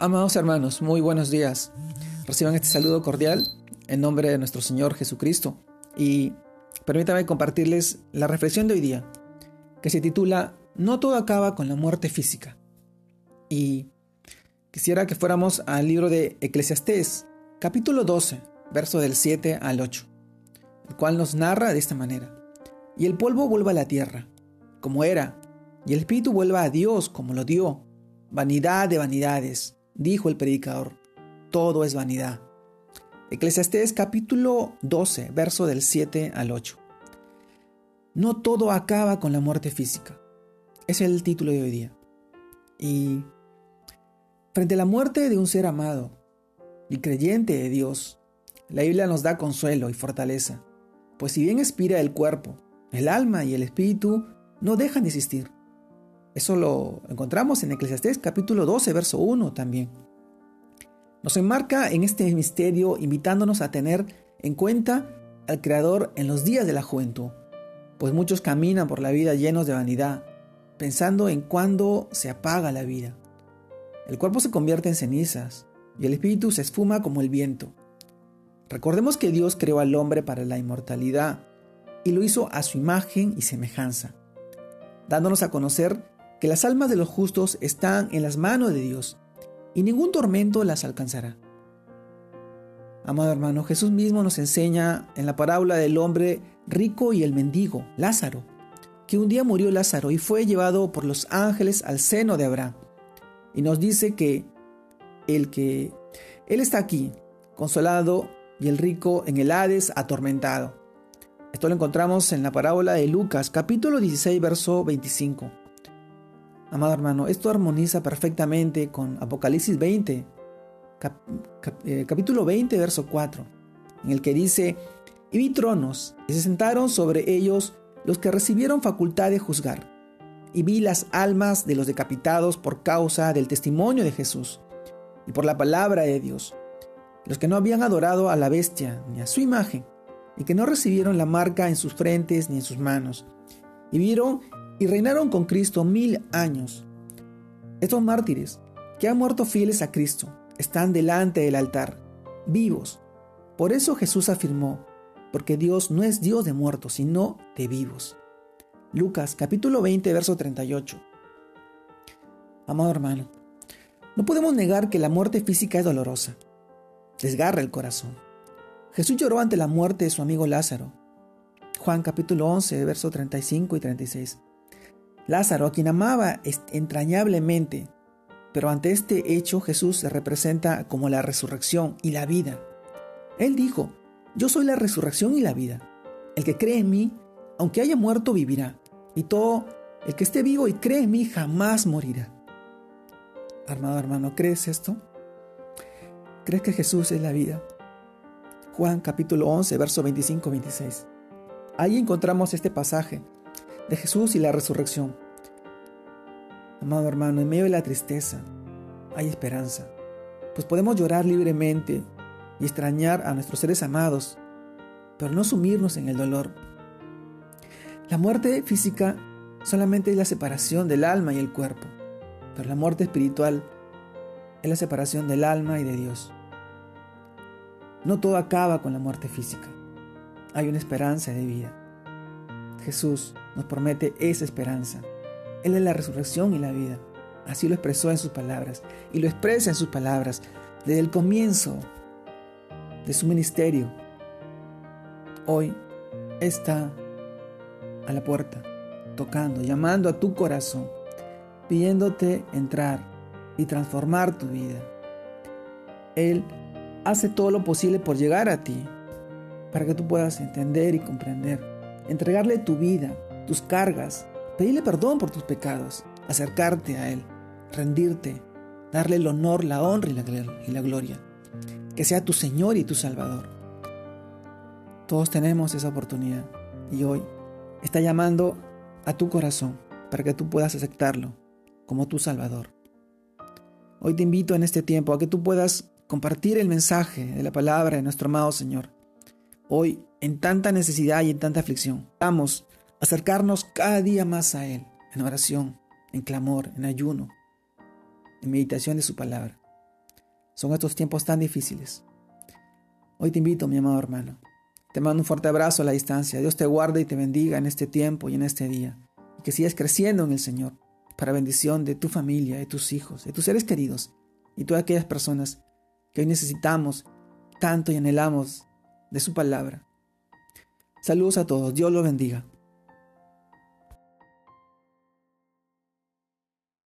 Amados hermanos, muy buenos días. Reciban este saludo cordial en nombre de nuestro Señor Jesucristo y permítame compartirles la reflexión de hoy día, que se titula No todo acaba con la muerte física. Y quisiera que fuéramos al libro de Eclesiastés, capítulo 12, verso del 7 al 8, el cual nos narra de esta manera. Y el polvo vuelva a la tierra, como era, y el espíritu vuelva a Dios como lo dio. Vanidad de vanidades dijo el predicador, todo es vanidad. Eclesiastés capítulo 12, verso del 7 al 8. No todo acaba con la muerte física. Es el título de hoy día. Y frente a la muerte de un ser amado y creyente de Dios, la Biblia nos da consuelo y fortaleza, pues si bien expira el cuerpo, el alma y el espíritu no dejan de existir. Eso lo encontramos en Eclesiastés capítulo 12, verso 1 también. Nos enmarca en este misterio invitándonos a tener en cuenta al Creador en los días de la juventud, pues muchos caminan por la vida llenos de vanidad, pensando en cuándo se apaga la vida. El cuerpo se convierte en cenizas y el espíritu se esfuma como el viento. Recordemos que Dios creó al hombre para la inmortalidad y lo hizo a su imagen y semejanza, dándonos a conocer que las almas de los justos están en las manos de Dios y ningún tormento las alcanzará. Amado hermano, Jesús mismo nos enseña en la parábola del hombre rico y el mendigo, Lázaro, que un día murió Lázaro y fue llevado por los ángeles al seno de Abraham. Y nos dice que el que él está aquí, consolado, y el rico en el Hades, atormentado. Esto lo encontramos en la parábola de Lucas, capítulo 16, verso 25. Amado hermano, esto armoniza perfectamente con Apocalipsis 20, eh, capítulo 20, verso 4, en el que dice, y vi tronos, y se sentaron sobre ellos los que recibieron facultad de juzgar, y vi las almas de los decapitados por causa del testimonio de Jesús, y por la palabra de Dios, los que no habían adorado a la bestia ni a su imagen, y que no recibieron la marca en sus frentes ni en sus manos, y vieron y reinaron con Cristo mil años. Estos mártires, que han muerto fieles a Cristo, están delante del altar, vivos. Por eso Jesús afirmó, porque Dios no es Dios de muertos, sino de vivos. Lucas capítulo 20, verso 38. Amado hermano, no podemos negar que la muerte física es dolorosa. Desgarra el corazón. Jesús lloró ante la muerte de su amigo Lázaro. Juan capítulo 11, verso 35 y 36. Lázaro, a quien amaba entrañablemente, pero ante este hecho Jesús se representa como la resurrección y la vida. Él dijo, yo soy la resurrección y la vida. El que cree en mí, aunque haya muerto, vivirá. Y todo el que esté vivo y cree en mí jamás morirá. Armado hermano, ¿crees esto? ¿Crees que Jesús es la vida? Juan capítulo 11, verso 25-26. Ahí encontramos este pasaje de Jesús y la resurrección. Amado hermano, en medio de la tristeza hay esperanza, pues podemos llorar libremente y extrañar a nuestros seres amados, pero no sumirnos en el dolor. La muerte física solamente es la separación del alma y el cuerpo, pero la muerte espiritual es la separación del alma y de Dios. No todo acaba con la muerte física. Hay una esperanza de vida. Jesús nos promete esa esperanza. Él es la resurrección y la vida. Así lo expresó en sus palabras y lo expresa en sus palabras desde el comienzo de su ministerio. Hoy está a la puerta, tocando, llamando a tu corazón, pidiéndote entrar y transformar tu vida. Él hace todo lo posible por llegar a ti, para que tú puedas entender y comprender, entregarle tu vida, tus cargas, pedirle perdón por tus pecados, acercarte a Él, rendirte, darle el honor, la honra y la, gloria. Que sea tu Señor y tu Salvador. Todos tenemos esa oportunidad y hoy está llamando a tu corazón para que tú puedas aceptarlo como tu Salvador. Hoy te invito en este tiempo a que tú puedas compartir el mensaje de la palabra de nuestro amado Señor. Hoy, en tanta necesidad y en tanta aflicción, vamos acercarnos cada día más a Él, en oración, en clamor, en ayuno, en meditación de su palabra. son estos tiempos tan difíciles. Hoy te invito, mi amado hermano. Te mando un fuerte abrazo a la distancia. Dios te guarde y te bendiga en este tiempo y en este día. Y que sigas creciendo en el Señor para bendición de tu familia, de tus hijos, de tus seres queridos y todas aquellas personas que hoy necesitamos tanto y anhelamos de su palabra. Saludos a todos. Dios los bendiga.